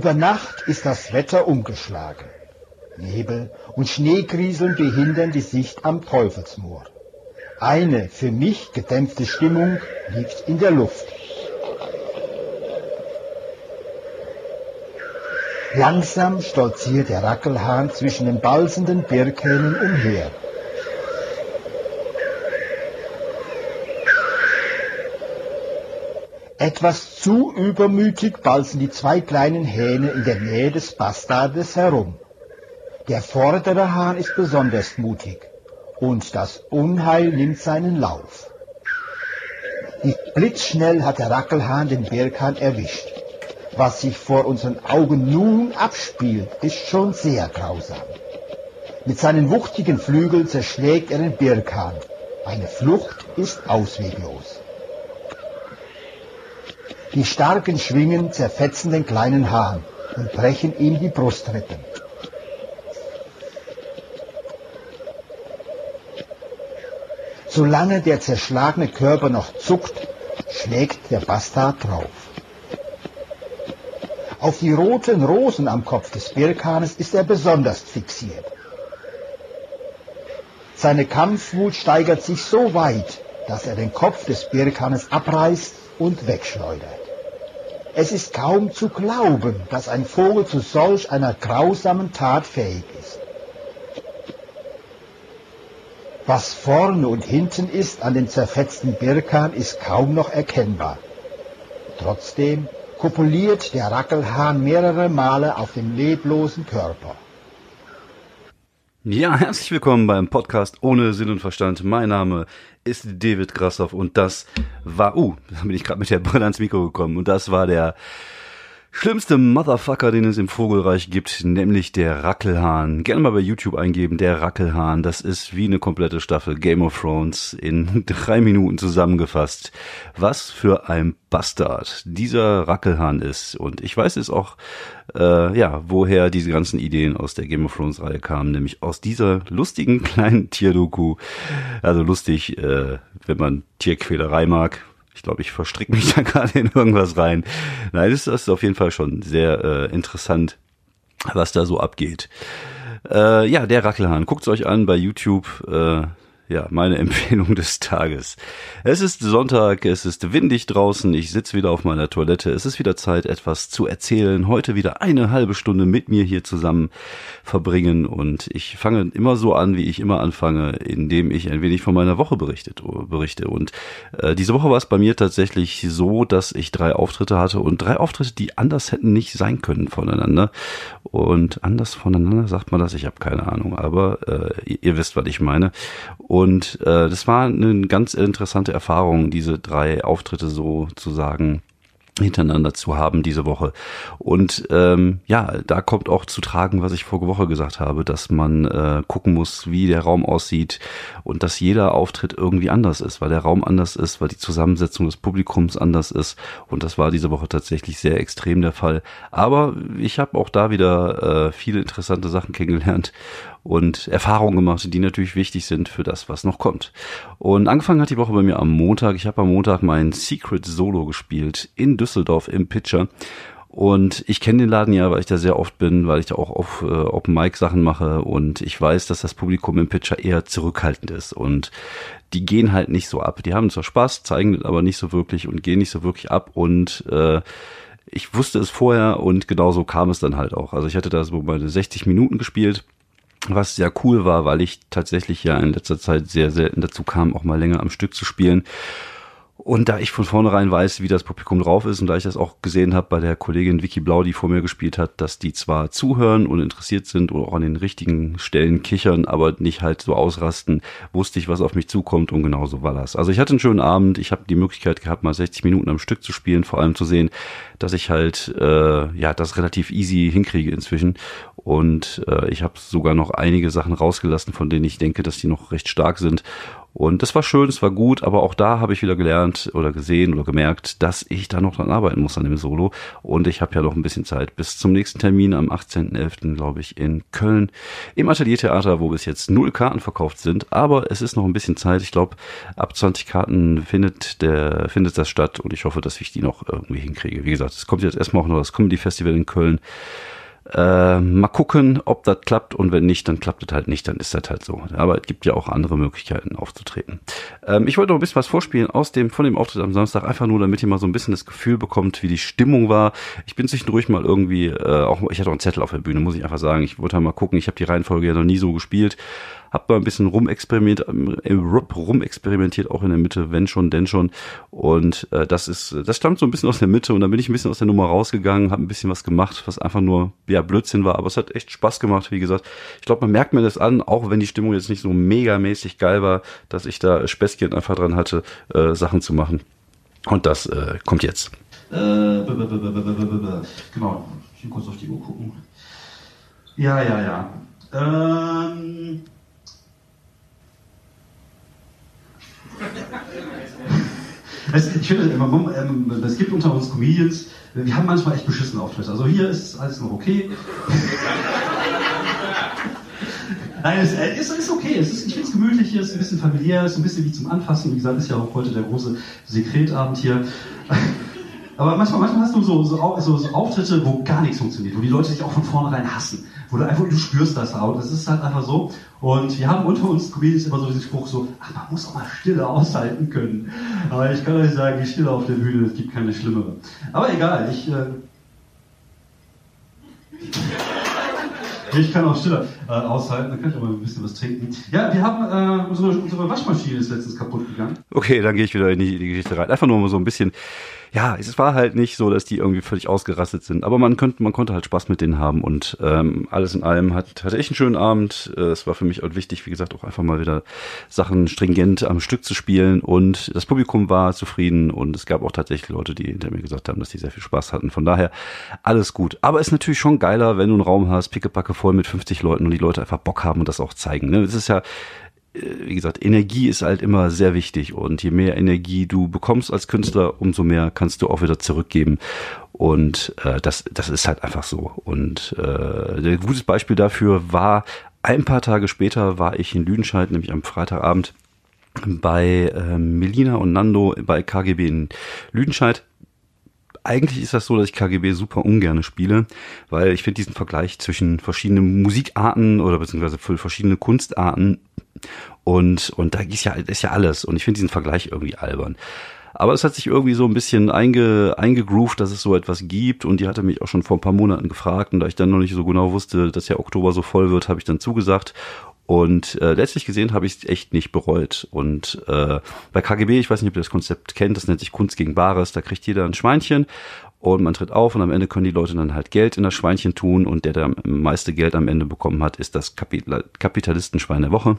Über Nacht ist das Wetter umgeschlagen. Nebel und Schneegrieseln behindern die Sicht am Teufelsmoor. Eine für mich gedämpfte Stimmung liegt in der Luft. Langsam stolziert der Rackelhahn zwischen den balsenden Birkhähnen umher. Etwas zu übermütig balzen die zwei kleinen Hähne in der Nähe des Bastardes herum. Der vordere Hahn ist besonders mutig und das Unheil nimmt seinen Lauf. Blitzschnell hat der Rackelhahn den Birkhahn erwischt. Was sich vor unseren Augen nun abspielt, ist schon sehr grausam. Mit seinen wuchtigen Flügeln zerschlägt er den Birkhahn. Eine Flucht ist ausweglos. Die starken Schwingen zerfetzen den kleinen Hahn und brechen ihm die Brustrippen. Solange der zerschlagene Körper noch zuckt, schlägt der Bastard drauf. Auf die roten Rosen am Kopf des Birkhahnes ist er besonders fixiert. Seine Kampfwut steigert sich so weit, dass er den Kopf des Birkhahnes abreißt und wegschleudert. Es ist kaum zu glauben, dass ein Vogel zu solch einer grausamen Tat fähig ist. Was vorne und hinten ist an den zerfetzten Birkan, ist kaum noch erkennbar. Trotzdem kopuliert der Rackelhahn mehrere Male auf dem leblosen Körper. Ja, herzlich willkommen beim Podcast ohne Sinn und Verstand. Mein Name ist David Grassoff und das war, uh, da bin ich gerade mit der Brille ans Mikro gekommen und das war der schlimmste Motherfucker, den es im Vogelreich gibt, nämlich der Rackelhahn. Gerne mal bei YouTube eingeben, der Rackelhahn. Das ist wie eine komplette Staffel Game of Thrones in drei Minuten zusammengefasst. Was für ein Bastard dieser Rackelhahn ist. Und ich weiß es auch, äh, ja, woher diese ganzen Ideen aus der Game of Thrones Reihe kamen, nämlich aus dieser lustigen kleinen Tierdoku. Also lustig, äh, wenn man Tierquälerei mag, ich glaube, ich verstricke mich da gerade in irgendwas rein. Nein, das ist auf jeden Fall schon sehr äh, interessant, was da so abgeht. Äh, ja, der Rackelhahn. Guckt's euch an bei YouTube. Äh, ja, meine Empfehlung des Tages. Es ist Sonntag, es ist windig draußen, ich sitze wieder auf meiner Toilette. Es ist wieder Zeit, etwas zu erzählen. Heute wieder eine halbe Stunde mit mir hier zusammen verbringen und ich fange immer so an, wie ich immer anfange, indem ich ein wenig von meiner Woche berichtet, berichte. Und äh, diese Woche war es bei mir tatsächlich so, dass ich drei Auftritte hatte und drei Auftritte, die anders hätten nicht sein können voneinander. Und anders voneinander sagt man das, ich habe keine Ahnung, aber äh, ihr, ihr wisst, was ich meine. Und und äh, das war eine ganz interessante Erfahrung, diese drei Auftritte sozusagen hintereinander zu haben diese Woche. Und ähm, ja, da kommt auch zu tragen, was ich vorige Woche gesagt habe, dass man äh, gucken muss, wie der Raum aussieht und dass jeder Auftritt irgendwie anders ist, weil der Raum anders ist, weil die Zusammensetzung des Publikums anders ist. Und das war diese Woche tatsächlich sehr extrem der Fall. Aber ich habe auch da wieder äh, viele interessante Sachen kennengelernt und Erfahrungen gemacht, die natürlich wichtig sind für das, was noch kommt. Und angefangen hat die Woche bei mir am Montag. Ich habe am Montag mein Secret Solo gespielt in Düsseldorf im Pitcher. Und ich kenne den Laden ja, weil ich da sehr oft bin, weil ich da auch auf äh, Open Mic Sachen mache und ich weiß, dass das Publikum im Pitcher eher zurückhaltend ist und die gehen halt nicht so ab. Die haben zwar Spaß, zeigen aber nicht so wirklich und gehen nicht so wirklich ab und äh, ich wusste es vorher und genauso kam es dann halt auch. Also ich hatte da so meine 60 Minuten gespielt was sehr cool war, weil ich tatsächlich ja in letzter Zeit sehr selten dazu kam, auch mal länger am Stück zu spielen. Und da ich von vornherein weiß, wie das Publikum drauf ist und da ich das auch gesehen habe bei der Kollegin Vicky Blau, die vor mir gespielt hat, dass die zwar zuhören und interessiert sind und auch an den richtigen Stellen kichern, aber nicht halt so ausrasten, wusste ich, was auf mich zukommt und genau so war das. Also ich hatte einen schönen Abend, ich habe die Möglichkeit gehabt, mal 60 Minuten am Stück zu spielen, vor allem zu sehen, dass ich halt äh, ja das relativ easy hinkriege inzwischen Und äh, ich habe sogar noch einige Sachen rausgelassen, von denen ich denke, dass die noch recht stark sind. Und das war schön, es war gut, aber auch da habe ich wieder gelernt oder gesehen oder gemerkt, dass ich da noch dran arbeiten muss an dem Solo. Und ich habe ja noch ein bisschen Zeit bis zum nächsten Termin am 18.11., glaube ich, in Köln im Ateliertheater, wo bis jetzt null Karten verkauft sind. Aber es ist noch ein bisschen Zeit. Ich glaube, ab 20 Karten findet der findet das statt und ich hoffe, dass ich die noch irgendwie hinkriege. Wie gesagt, es kommt jetzt erstmal auch noch das Comedy Festival in Köln. Äh, mal gucken, ob das klappt und wenn nicht, dann klappt es halt nicht, dann ist das halt so. Aber es gibt ja auch andere Möglichkeiten aufzutreten. Ähm, ich wollte noch ein bisschen was vorspielen aus dem, von dem Auftritt am Samstag, einfach nur, damit ihr mal so ein bisschen das Gefühl bekommt, wie die Stimmung war. Ich bin zwischendurch mal irgendwie, äh, auch, ich hatte auch einen Zettel auf der Bühne, muss ich einfach sagen. Ich wollte halt mal gucken, ich habe die Reihenfolge ja noch nie so gespielt hab mal ein bisschen rumexperimentiert, äh, rumexperimentiert, auch in der Mitte, wenn schon, denn schon. Und äh, das ist, das stammt so ein bisschen aus der Mitte und dann bin ich ein bisschen aus der Nummer rausgegangen, habe ein bisschen was gemacht, was einfach nur ja Blödsinn war, aber es hat echt Spaß gemacht, wie gesagt. Ich glaube, man merkt mir das an, auch wenn die Stimmung jetzt nicht so megamäßig geil war, dass ich da Späßchen einfach dran hatte, äh, Sachen zu machen. Und das äh, kommt jetzt. Genau, ich will kurz auf die Uhr gucken. Ja, ja, ja. Ähm, Es, ich finde, ähm, es gibt unter uns Comedians, wir haben manchmal echt beschissene Auftritte. Also hier ist alles noch okay. Nein, es äh, ist, ist okay. Es ist, ich finde es gemütlich hier, es ist ein bisschen familiär, es ist ein bisschen wie zum Anfassen. Wie gesagt, ist ja auch heute der große Sekretabend hier. Aber manchmal, manchmal hast du so, so, so, so Auftritte, wo gar nichts funktioniert, wo die Leute sich auch von vornherein hassen, wo du einfach, du spürst das auch. Das ist halt einfach so. Und wir haben unter uns Comedians immer so diesen Spruch so, ach, man muss auch mal Stille aushalten können. Aber ich kann euch sagen, die Stille auf der Bühne, es gibt keine schlimmere. Aber egal, ich, äh, ich kann auch Stille äh, aushalten, dann kann ich auch mal ein bisschen was trinken. Ja, wir haben, äh, unsere, unsere Waschmaschine ist letztens kaputt gegangen. Okay, dann gehe ich wieder in die, in die Geschichte rein. Einfach nur mal so ein bisschen ja, es war halt nicht so, dass die irgendwie völlig ausgerastet sind. Aber man könnte, man konnte halt Spaß mit denen haben und ähm, alles in allem hat, hatte ich einen schönen Abend. Äh, es war für mich auch wichtig, wie gesagt, auch einfach mal wieder Sachen stringent am Stück zu spielen und das Publikum war zufrieden und es gab auch tatsächlich Leute, die hinter mir gesagt haben, dass die sehr viel Spaß hatten. Von daher alles gut. Aber es ist natürlich schon geiler, wenn du einen Raum hast, pickepacke voll mit 50 Leuten und die Leute einfach Bock haben und das auch zeigen. Ne? Es ist ja wie gesagt, Energie ist halt immer sehr wichtig und je mehr Energie du bekommst als Künstler, umso mehr kannst du auch wieder zurückgeben und äh, das, das ist halt einfach so. Und äh, ein gutes Beispiel dafür war, ein paar Tage später war ich in Lüdenscheid, nämlich am Freitagabend bei äh, Melina und Nando bei KGB in Lüdenscheid eigentlich ist das so, dass ich KGB super ungern spiele, weil ich finde diesen Vergleich zwischen verschiedenen Musikarten oder beziehungsweise verschiedene Kunstarten und, und da ist ja, ist ja alles. Und ich finde diesen Vergleich irgendwie albern. Aber es hat sich irgendwie so ein bisschen einge, eingegroovt, dass es so etwas gibt. Und die hatte mich auch schon vor ein paar Monaten gefragt. Und da ich dann noch nicht so genau wusste, dass ja Oktober so voll wird, habe ich dann zugesagt. Und äh, letztlich gesehen habe ich es echt nicht bereut. Und äh, bei KGB, ich weiß nicht, ob ihr das Konzept kennt, das nennt sich Kunst gegen Bares, da kriegt jeder ein Schweinchen und man tritt auf und am Ende können die Leute dann halt Geld in das Schweinchen tun und der, der am meiste Geld am Ende bekommen hat, ist das Kapitalistenschwein der Woche.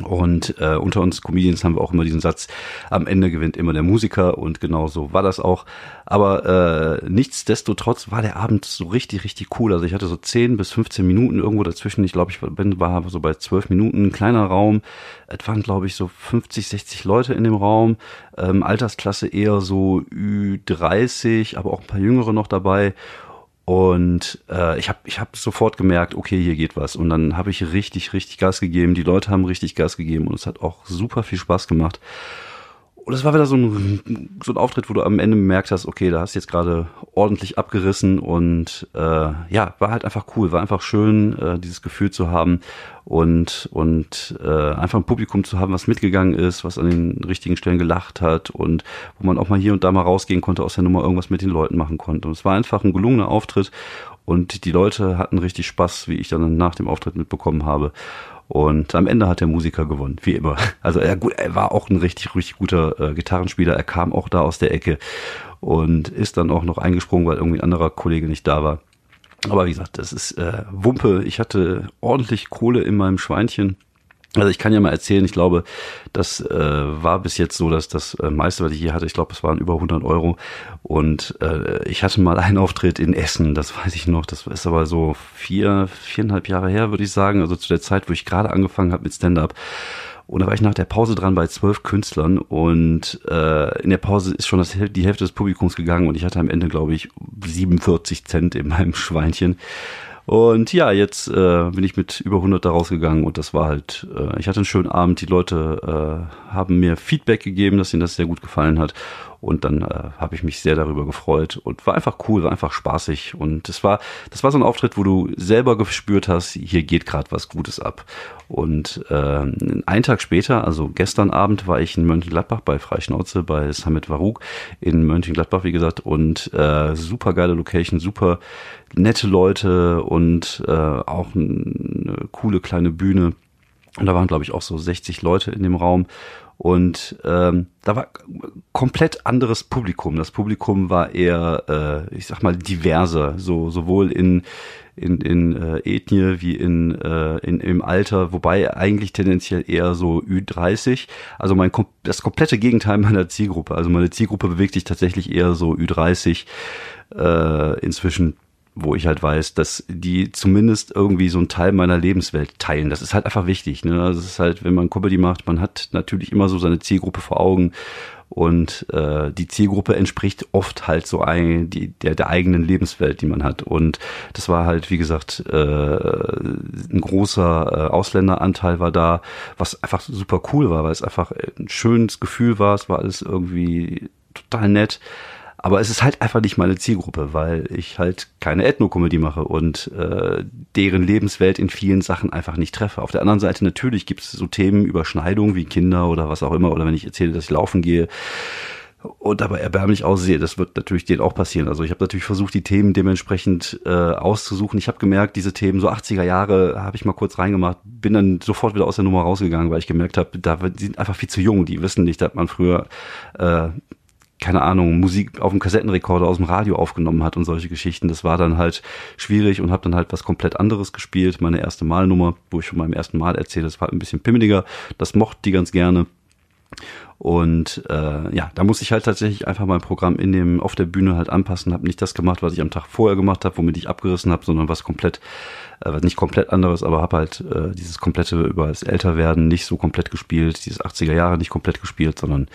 Und äh, unter uns Comedians haben wir auch immer diesen Satz, am Ende gewinnt immer der Musiker und genau so war das auch. Aber äh, nichtsdestotrotz war der Abend so richtig, richtig cool. Also ich hatte so 10 bis 15 Minuten irgendwo dazwischen. Ich glaube, ich bin, war so bei 12 Minuten, ein kleiner Raum. Es waren, glaube ich, so 50, 60 Leute in dem Raum. Ähm, Altersklasse eher so Ü30, aber auch ein paar Jüngere noch dabei. Und äh, ich habe ich hab sofort gemerkt, okay, hier geht was. Und dann habe ich richtig, richtig Gas gegeben. Die Leute haben richtig Gas gegeben und es hat auch super viel Spaß gemacht. Und es war wieder so ein, so ein Auftritt, wo du am Ende bemerkt hast, okay, da hast du jetzt gerade ordentlich abgerissen und äh, ja, war halt einfach cool, war einfach schön, äh, dieses Gefühl zu haben und und äh, einfach ein Publikum zu haben, was mitgegangen ist, was an den richtigen Stellen gelacht hat und wo man auch mal hier und da mal rausgehen konnte aus der Nummer, irgendwas mit den Leuten machen konnte. Und es war einfach ein gelungener Auftritt und die Leute hatten richtig Spaß, wie ich dann nach dem Auftritt mitbekommen habe. Und am Ende hat der Musiker gewonnen, wie immer. Also er, er war auch ein richtig, richtig guter äh, Gitarrenspieler. Er kam auch da aus der Ecke und ist dann auch noch eingesprungen, weil irgendwie ein anderer Kollege nicht da war. Aber wie gesagt, das ist äh, Wumpe. Ich hatte ordentlich Kohle in meinem Schweinchen Also ich kann ja mal erzählen, ich glaube, das äh, war bis jetzt so, dass das äh, meiste, was ich hier hatte, ich glaube, es waren über 100 Euro. Und äh, ich hatte mal einen Auftritt in Essen, das weiß ich noch. Das ist aber so vier, viereinhalb Jahre her, würde ich sagen. Also zu der Zeit, wo ich gerade angefangen habe mit Stand-up. Und da war ich nach der Pause dran bei zwölf Künstlern und äh, in der Pause ist schon das, die Hälfte des Publikums gegangen und ich hatte am Ende, glaube ich, 47 Cent in meinem Schweinchen. Und ja, jetzt äh, bin ich mit über 100 da rausgegangen und das war halt, äh, ich hatte einen schönen Abend. Die Leute äh, haben mir Feedback gegeben, dass ihnen das sehr gut gefallen hat. Und dann äh, habe ich mich sehr darüber gefreut und war einfach cool, war einfach spaßig. Und das war, das war so ein Auftritt, wo du selber gespürt hast, hier geht gerade was Gutes ab. Und äh, einen Tag später, also gestern Abend, war ich in Mönchengladbach bei Freischnauze, bei Summit Varuk in Mönchengladbach, wie gesagt. Und äh, super geile Location, super nette Leute und äh, auch eine coole kleine Bühne. Und da waren, glaube ich, auch so 60 Leute in dem Raum. Und ähm, da war komplett anderes Publikum. Das Publikum war eher, äh, ich sag mal, diverser, so sowohl in in, in äh, Ethnie wie in, äh, in im Alter, wobei eigentlich tendenziell eher so Ü30. Also mein das komplette Gegenteil meiner Zielgruppe. Also meine Zielgruppe bewegt sich tatsächlich eher so Ü30 äh, inzwischen wo ich halt weiß, dass die zumindest irgendwie so einen Teil meiner Lebenswelt teilen. Das ist halt einfach wichtig. Ne? Das ist halt, wenn man Comedy macht, man hat natürlich immer so seine Zielgruppe vor Augen und äh, die Zielgruppe entspricht oft halt so ein, die, der, der eigenen Lebenswelt, die man hat. Und das war halt, wie gesagt, äh, ein großer äh, Ausländeranteil war da, was einfach super cool war, weil es einfach ein schönes Gefühl war. Es war alles irgendwie total nett. Aber es ist halt einfach nicht meine Zielgruppe, weil ich halt keine Ethnokomödie mache und äh, deren Lebenswelt in vielen Sachen einfach nicht treffe. Auf der anderen Seite natürlich gibt es so Themen, Überschneidungen wie Kinder oder was auch immer, oder wenn ich erzähle, dass ich laufen gehe und dabei erbärmlich aussehe. Das wird natürlich denen auch passieren. Also ich habe natürlich versucht, die Themen dementsprechend äh, auszusuchen. Ich habe gemerkt, diese Themen, so 80er Jahre, habe ich mal kurz reingemacht, bin dann sofort wieder aus der Nummer rausgegangen, weil ich gemerkt habe, da sind einfach viel zu jung. Die wissen nicht, dass man früher äh, keine Ahnung, Musik auf dem Kassettenrekorder aus dem Radio aufgenommen hat und solche Geschichten. Das war dann halt schwierig und habe dann halt was komplett anderes gespielt. Meine erste Malnummer, wo ich von meinem ersten Mal erzähle, das war ein bisschen pimmeliger. Das mochten die ganz gerne. Und äh, ja, da muss ich halt tatsächlich einfach mein Programm in dem auf der Bühne halt anpassen. Habe nicht das gemacht, was ich am Tag vorher gemacht habe, womit ich abgerissen habe, sondern was komplett, äh, was nicht komplett anderes, aber habe halt äh, dieses komplette über das Älterwerden nicht so komplett gespielt, dieses 80er Jahre nicht komplett gespielt, sondern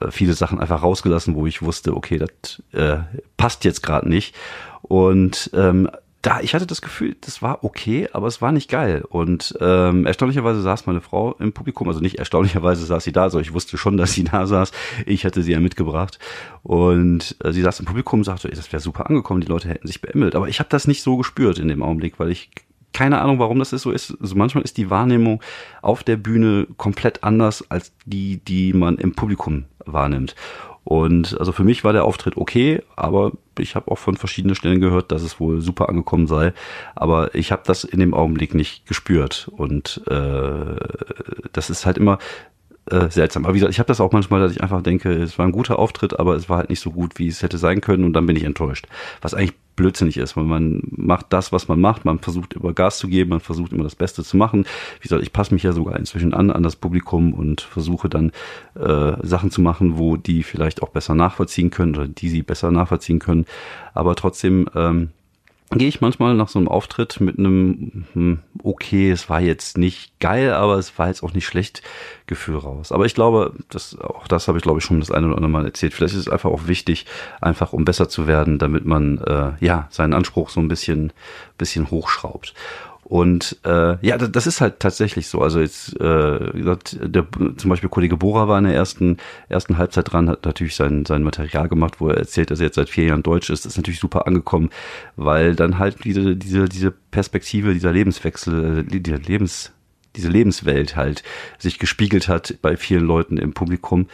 äh, viele Sachen einfach rausgelassen, wo ich wusste, okay, das äh, passt jetzt gerade nicht. Und ähm, da, ich hatte das Gefühl, das war okay, aber es war nicht geil. Und ähm, erstaunlicherweise saß meine Frau im Publikum, also nicht erstaunlicherweise saß sie da, also ich wusste schon, dass sie da saß. Ich hatte sie ja mitgebracht. Und äh, sie saß im Publikum und sagte, das wäre super angekommen, die Leute hätten sich beämmelt. Aber ich habe das nicht so gespürt in dem Augenblick, weil ich keine Ahnung, warum das so ist. Also manchmal ist die Wahrnehmung auf der Bühne komplett anders als die, die man im Publikum wahrnimmt. Und also für mich war der Auftritt okay, aber ich habe auch von verschiedenen Stellen gehört, dass es wohl super angekommen sei. Aber ich habe das in dem Augenblick nicht gespürt. Und äh, das ist halt immer äh, seltsam. Aber wie gesagt, ich habe das auch manchmal, dass ich einfach denke, es war ein guter Auftritt, aber es war halt nicht so gut, wie es hätte sein können. Und dann bin ich enttäuscht. Was eigentlich blödsinnig ist, weil man macht das, was man macht, man versucht immer Gas zu geben, man versucht immer das Beste zu machen. Wie gesagt, ich passe mich ja sogar inzwischen an, an das Publikum und versuche dann äh, Sachen zu machen, wo die vielleicht auch besser nachvollziehen können oder die sie besser nachvollziehen können. Aber trotzdem ähm, gehe ich manchmal nach so einem Auftritt mit einem, hm, okay, es war jetzt nicht geil, aber es war jetzt auch nicht schlecht Gefühl raus. Aber ich glaube, das, auch das habe ich glaube ich schon das eine oder andere Mal erzählt. Vielleicht ist es einfach auch wichtig, einfach um besser zu werden, damit man, äh, ja, seinen Anspruch so ein bisschen, bisschen hochschraubt. Und äh, ja, das ist halt tatsächlich so. Also jetzt, äh, gesagt, der, zum Beispiel Kollege Bora war in der ersten, ersten Halbzeit dran, hat natürlich sein, sein Material gemacht, wo er erzählt, dass er jetzt seit vier Jahren Deutsch ist. Das ist natürlich super angekommen, weil dann halt diese, diese, diese Perspektive, dieser Lebenswechsel, äh, dieser Lebens diese Lebenswelt halt sich gespiegelt hat bei vielen Leuten im Publikum.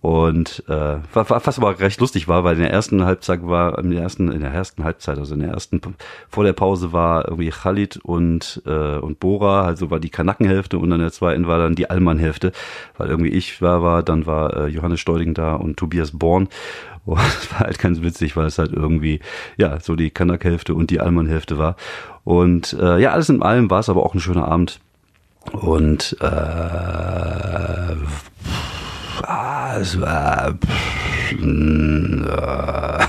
Und äh, was aber recht lustig war, weil in der ersten Halbzeit war in der ersten in der ersten Halbzeit also in der ersten vor der Pause war irgendwie Khalid und äh, und Bora also war die Kanackenhälfte und in der zweiten war dann die Allmann-Hälfte, weil irgendwie ich war war dann war äh, Johannes Steuding da und Tobias Born. Und das war halt ganz witzig, weil es halt irgendwie ja so die Kanak-Hälfte und die Allmann-Hälfte war. Und äh, ja alles in allem war es aber auch ein schöner Abend Und äh, ah, es war äh,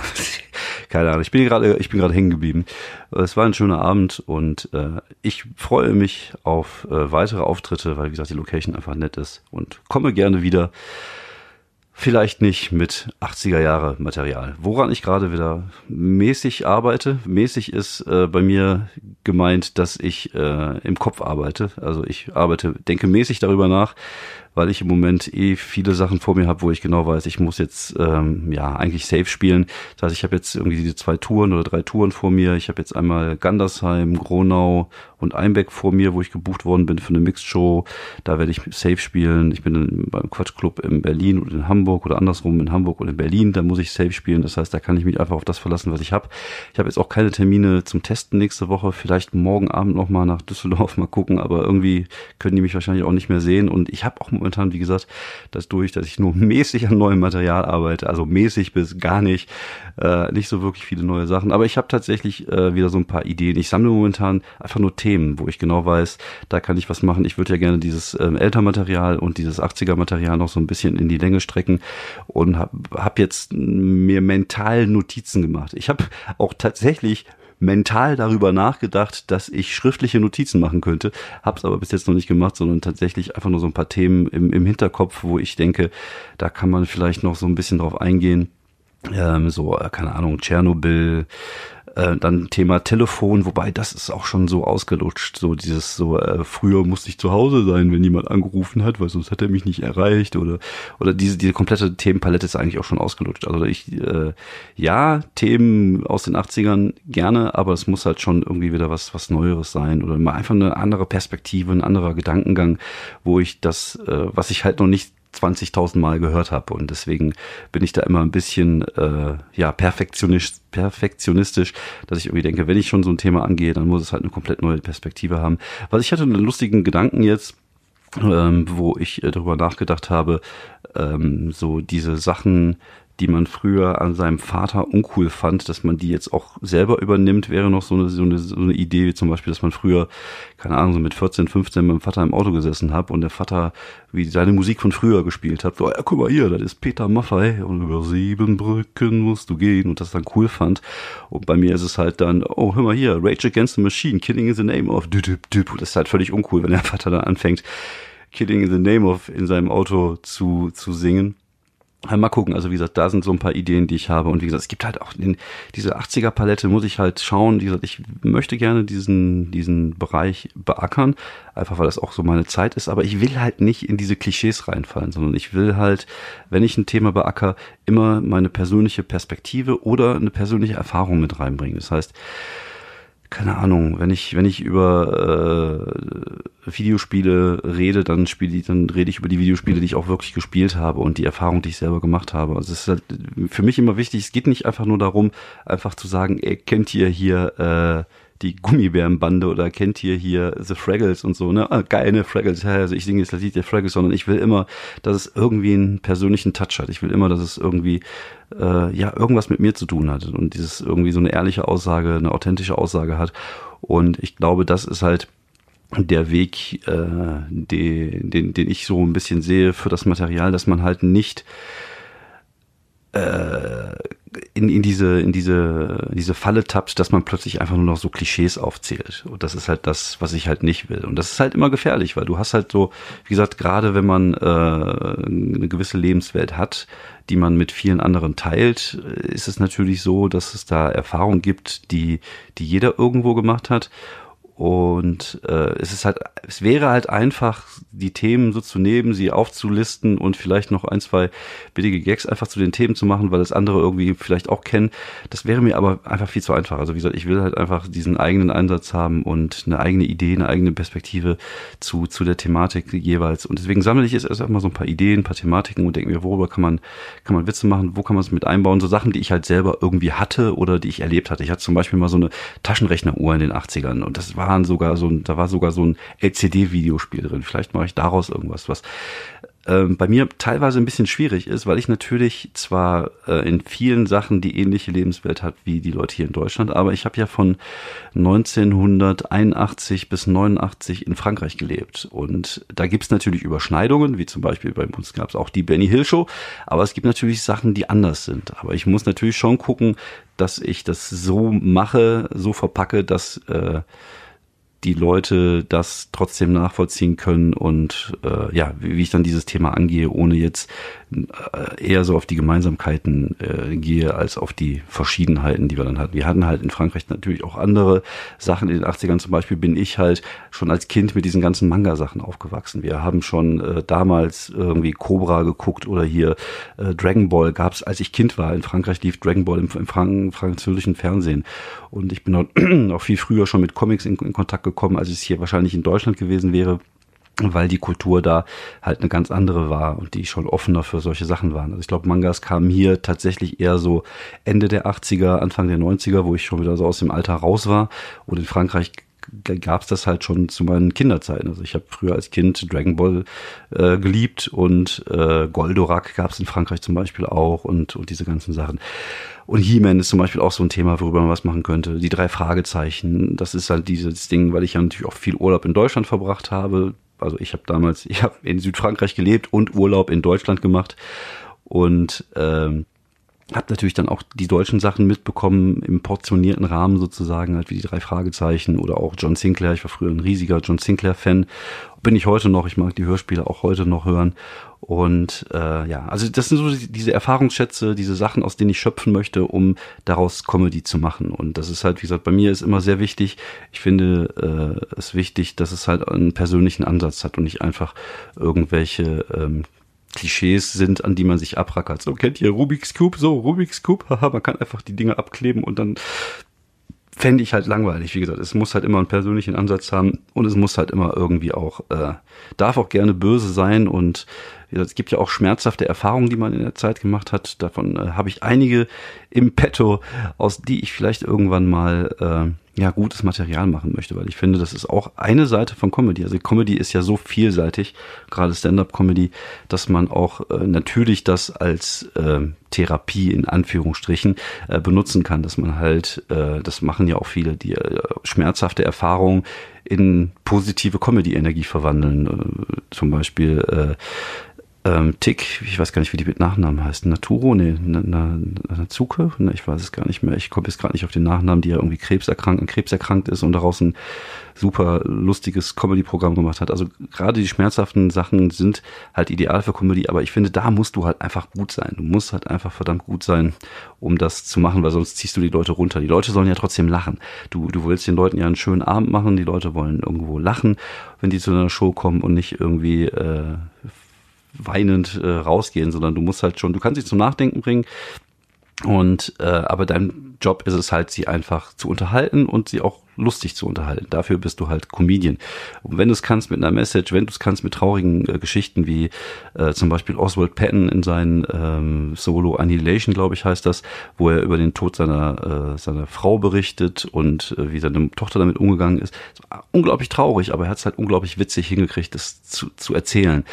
keine Ahnung, ich bin gerade, ich bin gerade hängen geblieben. Es war ein schöner Abend und äh, ich freue mich auf äh, weitere Auftritte, weil wie gesagt die Location einfach nett ist und komme gerne wieder. Vielleicht nicht mit 80er Jahre Material. Woran ich gerade wieder mäßig arbeite. Mäßig ist äh, bei mir gemeint, dass ich äh, im Kopf arbeite. Also ich arbeite, denke mäßig darüber nach, weil ich im Moment eh viele Sachen vor mir habe, wo ich genau weiß, ich muss jetzt ähm, ja eigentlich safe spielen. Das heißt, ich habe jetzt irgendwie diese zwei Touren oder drei Touren vor mir. Ich habe jetzt einmal Gandersheim, Gronau und Einbeck vor mir, wo ich gebucht worden bin für eine Mixed Show. Da werde ich safe spielen. Ich bin beim Quatschclub in Berlin und in Hamburg oder andersrum in Hamburg und in Berlin. Da muss ich safe spielen. Das heißt, da kann ich mich einfach auf das verlassen, was ich habe. Ich habe jetzt auch keine Termine zum Testen nächste Woche. Vielleicht morgen Abend noch mal nach Düsseldorf mal gucken. Aber irgendwie können die mich wahrscheinlich auch nicht mehr sehen. Und ich habe auch momentan, wie gesagt, das durch, dass ich nur mäßig an neuem Material arbeite. Also mäßig bis gar nicht. Äh, nicht so wirklich viele neue Sachen. Aber ich habe tatsächlich äh, wieder so ein paar Ideen. Ich sammle momentan einfach nur Themen wo ich genau weiß, da kann ich was machen. Ich würde ja gerne dieses ähm, Elternmaterial und dieses 80er-Material noch so ein bisschen in die Länge strecken und habe hab jetzt mir mental Notizen gemacht. Ich habe auch tatsächlich mental darüber nachgedacht, dass ich schriftliche Notizen machen könnte, habe es aber bis jetzt noch nicht gemacht, sondern tatsächlich einfach nur so ein paar Themen im, im Hinterkopf, wo ich denke, da kann man vielleicht noch so ein bisschen drauf eingehen. Ähm, so, äh, keine Ahnung, Tschernobyl, äh, dann Thema Telefon, wobei das ist auch schon so ausgelutscht. So dieses so, äh, früher musste ich zu Hause sein, wenn jemand angerufen hat, weil sonst hat er mich nicht erreicht oder oder diese, diese komplette Themenpalette ist eigentlich auch schon ausgelutscht. Also ich, äh, ja, Themen aus den 80ern gerne, aber es muss halt schon irgendwie wieder was, was Neueres sein oder mal einfach eine andere Perspektive, ein anderer Gedankengang, wo ich das, äh, was ich halt noch nicht 20.000 Mal gehört habe und deswegen bin ich da immer ein bisschen äh, ja perfektionistisch, perfektionistisch, dass ich irgendwie denke, wenn ich schon so ein Thema angehe, dann muss es halt eine komplett neue Perspektive haben. Was ich hatte einen lustigen Gedanken jetzt, ähm, wo ich äh, darüber nachgedacht habe, ähm, so diese Sachen, die man früher an seinem Vater uncool fand, dass man die jetzt auch selber übernimmt, wäre noch so eine, so eine, so eine Idee, wie zum Beispiel, dass man früher, keine Ahnung, so mit 14, 15 mit dem Vater im Auto gesessen hat und der Vater wie seine Musik von früher gespielt hat. So, ja, guck mal hier, das ist Peter Maffei und über sieben Brücken musst du gehen und das dann cool fand. Und bei mir ist es halt dann, oh, hör mal hier, Rage Against the Machine, Killing in the Name of, düdüp, düdüp. das ist halt völlig uncool, wenn der Vater dann anfängt, Killing in the Name of in seinem Auto zu, zu singen. Mal gucken, also wie gesagt, da sind so ein paar Ideen, die ich habe. Und wie gesagt, es gibt halt auch in diese 80er-Palette, muss ich halt schauen. Wie gesagt, ich möchte gerne diesen, diesen Bereich beackern, einfach weil das auch so meine Zeit ist. Aber ich will halt nicht in diese Klischees reinfallen, sondern ich will halt, wenn ich ein Thema beacker, immer meine persönliche Perspektive oder eine persönliche Erfahrung mit reinbringen. Das heißt, keine Ahnung, wenn ich, wenn ich über äh, Videospiele rede, dann spiele ich, dann rede ich über die Videospiele, die ich auch wirklich gespielt habe und die Erfahrung, die ich selber gemacht habe. Also es ist halt für mich immer wichtig, es geht nicht einfach nur darum, einfach zu sagen, ey, kennt ihr hier äh, die Gummibärenbande oder kennt ihr hier The Fraggles und so, ne? Ah, geil, ne, Fraggles, also ich singe jetzt das Lied der Fraggles, sondern ich will immer, dass es irgendwie einen persönlichen Touch hat. Ich will immer, dass es irgendwie, äh, ja, irgendwas mit mir zu tun hat und dieses irgendwie so eine ehrliche Aussage, eine authentische Aussage hat. Und ich glaube, das ist halt der Weg, äh, den, den, den ich so ein bisschen sehe für das Material, dass man halt nicht äh, in, in diese in diese diese Falle tappt, dass man plötzlich einfach nur noch so Klischees aufzählt. Und das ist halt das, was ich halt nicht will. Und das ist halt immer gefährlich, weil du hast halt so, wie gesagt, gerade wenn man äh, eine gewisse Lebenswelt hat, die man mit vielen anderen teilt, ist es natürlich so, dass es da Erfahrungen gibt, die die jeder irgendwo gemacht hat und äh, es ist halt, es wäre halt einfach, die Themen so zu nehmen, sie aufzulisten und vielleicht noch ein, zwei billige Gags einfach zu den Themen zu machen, weil das andere irgendwie vielleicht auch kennen. Das wäre mir aber einfach viel zu einfach. Also wie gesagt, ich will halt einfach diesen eigenen Einsatz haben und eine eigene Idee, eine eigene Perspektive zu, zu der Thematik jeweils. Und deswegen sammle ich jetzt erst einmal so ein paar Ideen, ein paar Thematiken und denke mir, worüber kann man, kann man Witze machen, wo kann man es mit einbauen? So Sachen, die ich halt selber irgendwie hatte oder die ich erlebt hatte. Ich hatte zum Beispiel mal so eine Taschenrechneruhr in den 80ern und das waren sogar so ein, da war sogar so ein LCD-Videospiel drin. Vielleicht mache ich daraus irgendwas, was äh, bei mir teilweise ein bisschen schwierig ist, weil ich natürlich zwar äh, in vielen Sachen die ähnliche Lebenswelt hat wie die Leute hier in Deutschland, aber ich habe ja von 1981 bis 89 in Frankreich gelebt und da gibt's natürlich Überschneidungen, wie zum Beispiel bei uns gab's auch die Benny Hill Show, aber es gibt natürlich Sachen, die anders sind. Aber ich muss natürlich schon gucken, dass ich das so mache, so verpacke, dass äh, die Leute das trotzdem nachvollziehen können und äh, ja, wie, wie ich dann dieses Thema angehe, ohne jetzt eher so auf die Gemeinsamkeiten äh, gehe als auf die Verschiedenheiten, die wir dann hatten. Wir hatten halt in Frankreich natürlich auch andere Sachen. In den 80ern zum Beispiel bin ich halt schon als Kind mit diesen ganzen Manga-Sachen aufgewachsen. Wir haben schon äh, damals irgendwie Cobra geguckt oder hier äh, Dragon Ball gab's, als ich Kind war. In Frankreich lief Dragon Ball im, im Frank französischen Fernsehen. Und ich bin auch, auch viel früher schon mit Comics in, in Kontakt gekommen, als es hier wahrscheinlich in Deutschland gewesen wäre weil die Kultur da halt eine ganz andere war und die schon offener für solche Sachen waren. Also ich glaube, Mangas kamen hier tatsächlich eher so Ende der 80er, Anfang der 90er, wo ich schon wieder so aus dem Alter raus war. Und in Frankreich gab es das halt schon zu meinen Kinderzeiten. Also ich habe früher als Kind Dragon Ball äh, geliebt und äh, Goldorak gab es in Frankreich zum Beispiel auch und, und diese ganzen Sachen. Und He-Man ist zum Beispiel auch so ein Thema, worüber man was machen könnte. Die drei Fragezeichen, das ist halt dieses Ding, weil ich ja natürlich auch viel Urlaub in Deutschland verbracht habe also ich habe damals, ich habe in Südfrankreich gelebt und Urlaub in Deutschland gemacht. Und ähm, habe natürlich dann auch die deutschen Sachen mitbekommen im portionierten Rahmen sozusagen, halt wie die drei Fragezeichen oder auch John Sinclair. Ich war früher ein riesiger John Sinclair-Fan. Bin ich heute noch, ich mag die Hörspiele auch heute noch hören. Und äh, ja, also das sind so diese Erfahrungsschätze, diese Sachen, aus denen ich schöpfen möchte, um daraus Comedy zu machen. Und das ist halt, wie gesagt, bei mir ist immer sehr wichtig. Ich finde äh, es wichtig, dass es halt einen persönlichen Ansatz hat und nicht einfach irgendwelche ähm, Klischees sind, an die man sich abrackert. So, kennt ihr Rubik's Cube? So, Rubik's Cube, haha, man kann einfach die Dinge abkleben und dann fände ich halt langweilig. Wie gesagt, es muss halt immer einen persönlichen Ansatz haben und es muss halt immer irgendwie auch, äh, darf auch gerne böse sein und es gibt ja auch schmerzhafte Erfahrungen, die man in der Zeit gemacht hat. Davon äh, habe ich einige im Petto, aus die ich vielleicht irgendwann mal äh, ja gutes Material machen möchte, weil ich finde, das ist auch eine Seite von Comedy. Also Comedy ist ja so vielseitig, gerade Stand-up-Comedy, dass man auch äh, natürlich das als äh, Therapie in Anführungsstrichen äh, benutzen kann, dass man halt, äh, das machen ja auch viele, die äh, schmerzhafte Erfahrungen in positive Comedy-Energie verwandeln. Äh, zum Beispiel ähm, Tick, ich weiß gar nicht, wie die mit Nachnamen heißt. Naturo? Nee, na, na, Nazuke? Ne, ich weiß es gar nicht mehr. Ich komme jetzt gerade nicht auf den Nachnamen, die ja irgendwie krebserkrankt, Krebs erkrankt ist und daraus ein super lustiges Comedy-Programm gemacht hat. Also gerade die schmerzhaften Sachen sind halt ideal für Comedy, aber ich finde, da musst du halt einfach gut sein. Du musst halt einfach verdammt gut sein, um das zu machen, weil sonst ziehst du die Leute runter. Die Leute sollen ja trotzdem lachen. Du, du willst den Leuten ja einen schönen Abend machen, die Leute wollen irgendwo lachen, wenn die zu einer Show kommen und nicht irgendwie äh, weinend äh, rausgehen, sondern du musst halt schon, du kannst sie zum Nachdenken bringen. Und äh, aber dein Job ist es halt, sie einfach zu unterhalten und sie auch lustig zu unterhalten. Dafür bist du halt Comedian. Und wenn du es kannst mit einer Message, wenn du es kannst mit traurigen äh, Geschichten wie äh, zum Beispiel Oswald Patton in seinem ähm, Solo Annihilation, glaube ich, heißt das, wo er über den Tod seiner äh, seiner Frau berichtet und äh, wie seine Tochter damit umgegangen ist. Unglaublich traurig, aber er hat es halt unglaublich witzig hingekriegt, das zu, zu erzählen.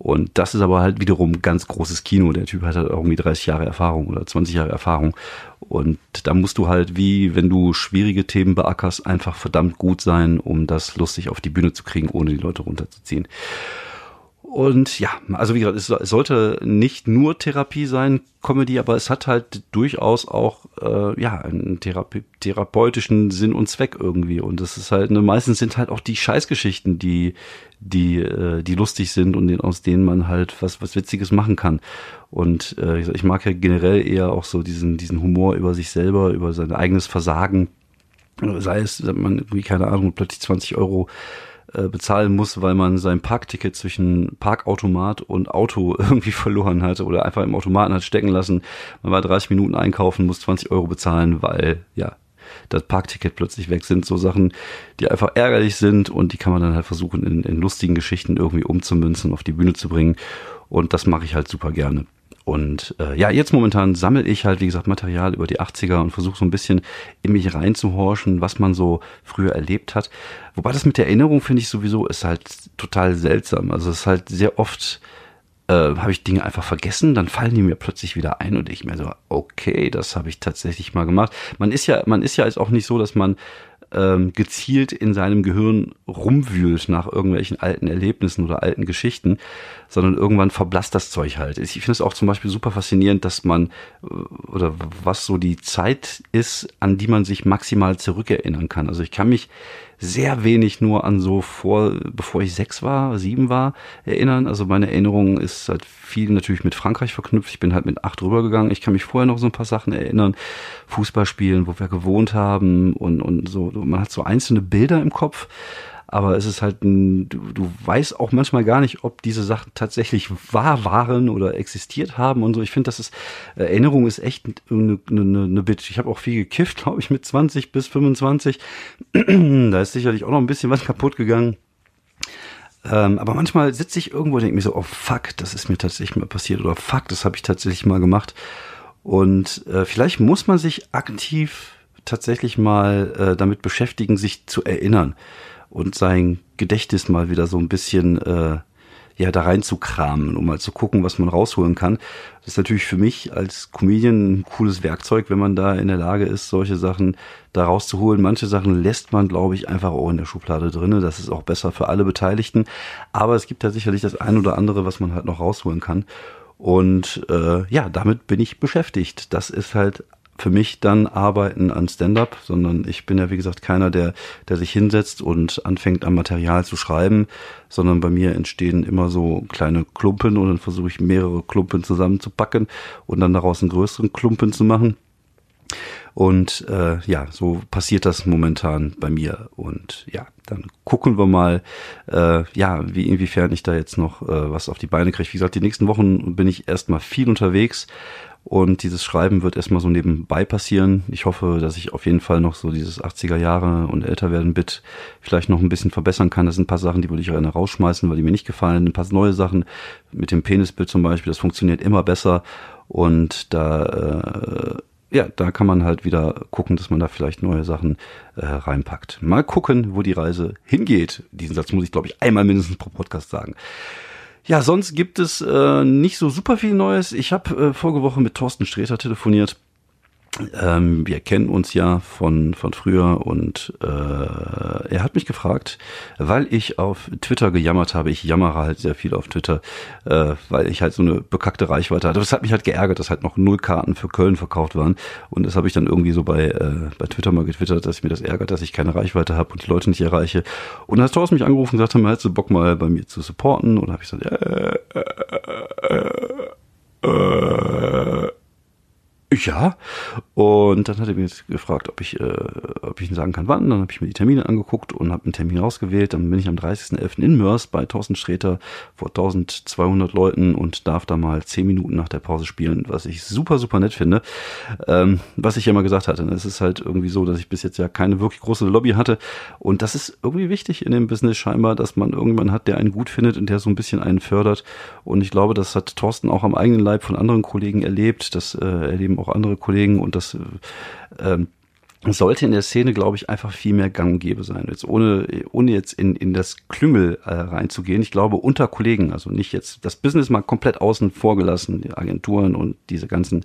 Und das ist aber halt wiederum ganz großes Kino. Der Typ hat halt irgendwie 30 Jahre Erfahrung oder 20 Jahre Erfahrung. Und da musst du halt, wie wenn du schwierige Themen beackerst, einfach verdammt gut sein, um das lustig auf die Bühne zu kriegen, ohne die Leute runterzuziehen. Und ja, also wie gesagt, es, sollte nicht nur Therapie sein, Comedy, aber es hat halt durchaus auch äh, ja einen Therapie, therapeutischen Sinn und Zweck irgendwie. Und das ist halt, ne, meistens sind halt auch die Scheißgeschichten, die die äh, die lustig sind und den, aus denen man halt was was Witziges machen kann. Und äh, ich mag ja generell eher auch so diesen diesen Humor über sich selber, über sein eigenes Versagen. Sei es, man irgendwie keine Ahnung, plötzlich 20 Euro äh, bezahlen muss, weil man sein Parkticket zwischen Parkautomat und Auto irgendwie verloren hatte oder einfach im Automaten hat stecken lassen. Man war 30 Minuten einkaufen, muss 20 Euro bezahlen, weil ja das Parkticket plötzlich weg sind. So Sachen, die einfach ärgerlich sind und die kann man dann halt versuchen in, in lustigen Geschichten irgendwie umzumünzen, auf die Bühne zu bringen. Und das mache ich halt super gerne. Und äh, ja, jetzt momentan sammle ich halt, wie gesagt, Material über die 80er und versuche so ein bisschen in mich reinzuhorchen, was man so früher erlebt hat. Wobei das mit der Erinnerung, finde ich sowieso, ist halt total seltsam. Also es ist halt sehr oft äh, habe ich Dinge einfach vergessen, dann fallen die mir plötzlich wieder ein und ich mir so, okay, das habe ich tatsächlich mal gemacht. Man ist ja, man ist ja jetzt auch nicht so, dass man ähm, gezielt in seinem Gehirn rumwühlt nach irgendwelchen alten Erlebnissen oder alten Geschichten, sondern irgendwann verblasst das Zeug halt. Ich finde es auch zum Beispiel super faszinierend, dass man äh, oder was so die Zeit ist, an die man sich maximal zurückerinnern kann. Also ich kann mich sehr wenig nur an so vor, bevor ich sechs war, sieben war, erinnern. Also meine Erinnerung ist halt viel natürlich mit Frankreich verknüpft. Ich bin halt mit acht rübergegangen. Ich kann mich vorher noch so ein paar Sachen erinnern. Fußballspielen, wo wir gewohnt haben und, und so. Man hat so einzelne Bilder im Kopf aber es ist halt ein, du, du weißt auch manchmal gar nicht, ob diese Sachen tatsächlich wahr waren oder existiert haben und so. Ich finde, das ist, Erinnerung ist echt eine, eine, eine Bitch. Ich habe auch viel gekifft, glaube ich, mit 20 bis 25. da ist sicherlich auch noch ein bisschen was kaputt gegangen. Ähm, aber manchmal sitze ich irgendwo und denke mir so, oh fuck, das ist mir tatsächlich mal passiert oder fuck, das habe ich tatsächlich mal gemacht. Und äh, vielleicht muss man sich aktiv tatsächlich mal äh, damit beschäftigen, sich zu erinnern und sein Gedächtnis mal wieder so ein bisschen äh, ja da reinzukramen, um mal zu gucken, was man rausholen kann. Das ist natürlich für mich als Comedian ein cooles Werkzeug, wenn man da in der Lage ist, solche Sachen da rauszuholen. Manche Sachen lässt man, glaube ich, einfach auch in der Schublade drinne. Das ist auch besser für alle Beteiligten. Aber es gibt da sicherlich das ein oder andere, was man halt noch rausholen kann. Und äh, ja, damit bin ich beschäftigt. Das ist halt für mich dann arbeiten an Stand-up, sondern ich bin ja wie gesagt keiner, der, der sich hinsetzt und anfängt am Material zu schreiben, sondern bei mir entstehen immer so kleine Klumpen und dann versuche ich mehrere Klumpen zusammenzupacken und dann daraus einen größeren Klumpen zu machen. Und äh, ja, so passiert das momentan bei mir. Und ja, dann gucken wir mal, äh, ja, wie inwiefern ich da jetzt noch äh, was auf die Beine kriege. Wie gesagt, die nächsten Wochen bin ich erstmal viel unterwegs und dieses Schreiben wird erstmal so nebenbei passieren. Ich hoffe, dass ich auf jeden Fall noch so dieses 80er Jahre und älter werden Bit vielleicht noch ein bisschen verbessern kann. Das sind ein paar Sachen, die würde ich gerne rausschmeißen, weil die mir nicht gefallen. Ein paar neue Sachen mit dem Penisbild zum Beispiel, das funktioniert immer besser. Und da, äh, ja, da kann man halt wieder gucken, dass man da vielleicht neue Sachen äh, reinpackt. Mal gucken, wo die Reise hingeht. Diesen Satz muss ich, glaube ich, einmal mindestens pro Podcast sagen. Ja, sonst gibt es äh, nicht so super viel Neues. Ich habe äh, vorige Woche mit Thorsten Sträter telefoniert. Ähm, wir kennen uns ja von, von früher und äh, er hat mich gefragt, weil ich auf Twitter gejammert habe, ich jammere halt sehr viel auf Twitter, äh, weil ich halt so eine bekackte Reichweite hatte. Das hat mich halt geärgert, dass halt noch null Karten für Köln verkauft waren und das habe ich dann irgendwie so bei, äh, bei Twitter mal getwittert, dass mir das ärgert, dass ich keine Reichweite habe und die Leute nicht erreiche. Und dann hat Thorsten mich angerufen und gesagt, haben, hättest du Bock mal bei mir zu supporten? Und habe ich gesagt, äh, äh, äh, äh, ja. Und dann hat er mich gefragt, ob ich, äh, ob ich ihm sagen kann, wann. Dann habe ich mir die Termine angeguckt und habe einen Termin rausgewählt. Dann bin ich am 30.11. in Mörs bei Thorsten Sträter vor 1200 Leuten und darf da mal 10 Minuten nach der Pause spielen, was ich super, super nett finde. Ähm, was ich ja mal gesagt hatte, ne, es ist halt irgendwie so, dass ich bis jetzt ja keine wirklich große Lobby hatte. Und das ist irgendwie wichtig in dem Business scheinbar, dass man irgendwann hat, der einen gut findet und der so ein bisschen einen fördert. Und ich glaube, das hat Thorsten auch am eigenen Leib von anderen Kollegen erlebt. Das äh, erleben auch andere Kollegen und das ähm, sollte in der Szene, glaube ich, einfach viel mehr gang und gäbe sein. Jetzt ohne, ohne jetzt in, in das Klüngel äh, reinzugehen. Ich glaube, unter Kollegen, also nicht jetzt das Business mal komplett außen vor gelassen, die Agenturen und diese ganzen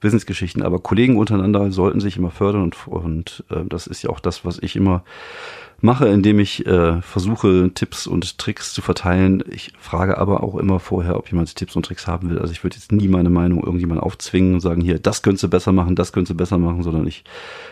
Businessgeschichten, aber Kollegen untereinander sollten sich immer fördern und, und äh, das ist ja auch das, was ich immer mache, indem ich äh, versuche, Tipps und Tricks zu verteilen. Ich frage aber auch immer vorher, ob jemand Tipps und Tricks haben will. Also ich würde jetzt nie meine Meinung irgendjemand aufzwingen und sagen, hier, das könntest du besser machen, das könntest du besser machen, sondern ich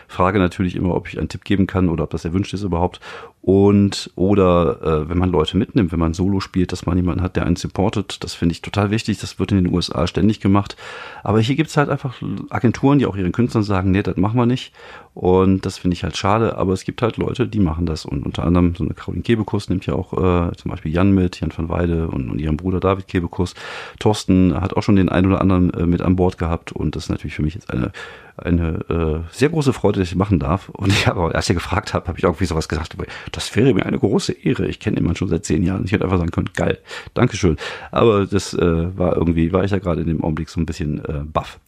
frage natürlich immer, ob ich einen Tipp geben kann oder ob das erwünscht ist überhaupt. Und oder äh, wenn man Leute mitnimmt, wenn man Solo spielt, dass man jemanden hat, der einen supportet, das finde ich total wichtig. Das wird in den USA ständig gemacht. Aber hier gibt's halt einfach Agenturen, die auch ihren Künstlern sagen, nee, das machen wir nicht. Und das finde ich halt schade, aber es gibt halt Leute, die machen das. Und unter anderem so eine Caroline Kebekus nimmt ja auch äh, zum Beispiel Jan mit, Jan van Weide und, und ihren Bruder David Kebekus. Thorsten hat auch schon den einen oder anderen äh, mit an Bord gehabt und das ist natürlich für mich jetzt eine eine äh, sehr große Freude, dass ich machen darf. Und ich habe, als ich gefragt habe, habe ich irgendwie sowas gesagt, das wäre mir eine große Ehre. Ich kenne ihn schon seit zehn Jahren. Ich hätte einfach sagen können, geil, Dankeschön. Aber das äh, war irgendwie, war ich ja gerade in dem Augenblick so ein bisschen äh, baff.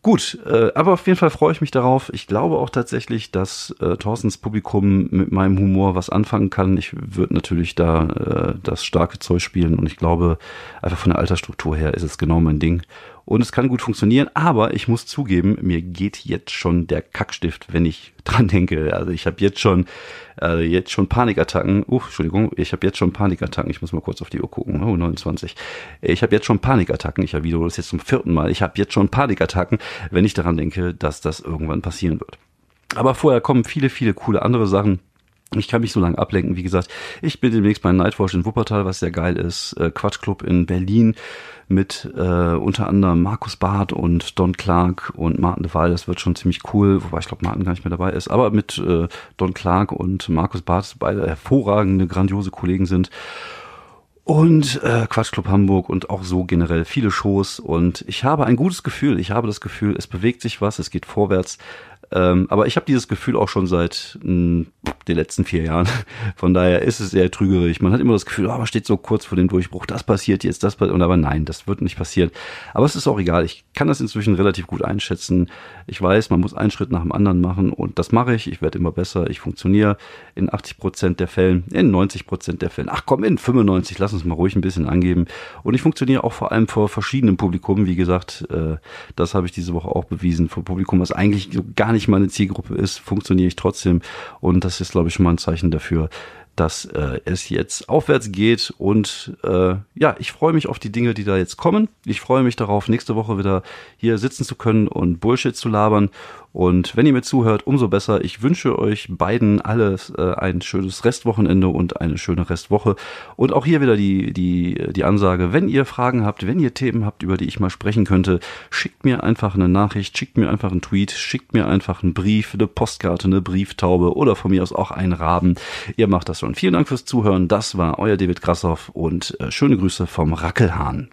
Gut, äh, aber auf jeden Fall freue ich mich darauf. Ich glaube auch tatsächlich, dass äh, Thorstens Publikum mit meinem Humor was anfangen kann. Ich würde natürlich da äh, das starke Zeug spielen und ich glaube, einfach von der Altersstruktur her ist es genau mein Ding und es kann gut funktionieren, aber ich muss zugeben, mir geht jetzt schon der Kackstift, wenn ich dran denke. Also ich habe jetzt schon äh, jetzt schon Panikattacken. Uh, Entschuldigung, ich habe jetzt schon Panikattacken. Ich muss mal kurz auf die Uhr gucken. Oh, 29. Ich habe jetzt schon Panikattacken. Ich wieder das jetzt zum vierten Mal. Ich habe jetzt schon Panikattacken, wenn ich daran denke, dass das irgendwann passieren wird. Aber vorher kommen viele, viele coole andere Sachen. Ich kann mich so lange ablenken. Wie gesagt, ich bin demnächst bei Nightwatch in Wuppertal, was sehr geil ist. Äh, Quatschclub in Berlin mit äh, unter anderem Markus Barth und Don Clark und Martin de Waal. Das wird schon ziemlich cool, wobei ich glaube, Martin gar nicht mehr dabei ist. Aber mit äh, Don Clark und Markus Barth, beide hervorragende, grandiose Kollegen sind. Und äh, Quatschclub Hamburg und auch so generell viele Shows. Und ich habe ein gutes Gefühl. Ich habe das Gefühl, es bewegt sich was, es geht vorwärts. Ähm, aber ich habe dieses Gefühl auch schon seit mh, hm, den letzten vier Jahren. Von daher ist es sehr trügerisch. Man hat immer das Gefühl, oh, man steht so kurz vor dem Durchbruch, das passiert jetzt, das passiert. Und aber nein, das wird nicht passieren. Aber es ist auch egal. Ich kann das inzwischen relativ gut einschätzen. Ich weiß, man muss einen Schritt nach dem anderen machen und das mache ich. Ich werde immer besser. Ich funktioniere in 80 Prozent der Fällen, in 90 Prozent der Fällen. Ach komm, in 95, lass uns mal ruhig ein bisschen angeben. Und ich funktioniere auch vor allem vor verschiedenen Publikum. Wie gesagt, äh, das habe ich diese Woche auch bewiesen. Vor Publikum, was eigentlich so gar nicht meine Zielgruppe ist, funktioniere ich trotzdem. Und das ist, glaube ich, schon mal ein Zeichen dafür, dass äh, es jetzt aufwärts geht und äh, ja, ich freue mich auf die Dinge, die da jetzt kommen. Ich freue mich darauf, nächste Woche wieder hier sitzen zu können und Bullshit zu labern und wenn ihr mir zuhört, umso besser. Ich wünsche euch beiden alles äh, ein schönes Restwochenende und eine schöne Restwoche. Und auch hier wieder die, die, die Ansage, wenn ihr Fragen habt, wenn ihr Themen habt, über die ich mal sprechen könnte, schickt mir einfach eine Nachricht, schickt mir einfach einen Tweet, schickt mir einfach einen Brief, eine Postkarte, eine Brieftaube oder von mir aus auch einen Raben. Ihr macht das schon. Vielen Dank fürs Zuhören. Das war euer David Grassoff und äh, schöne Grüße vom Rackelhahn.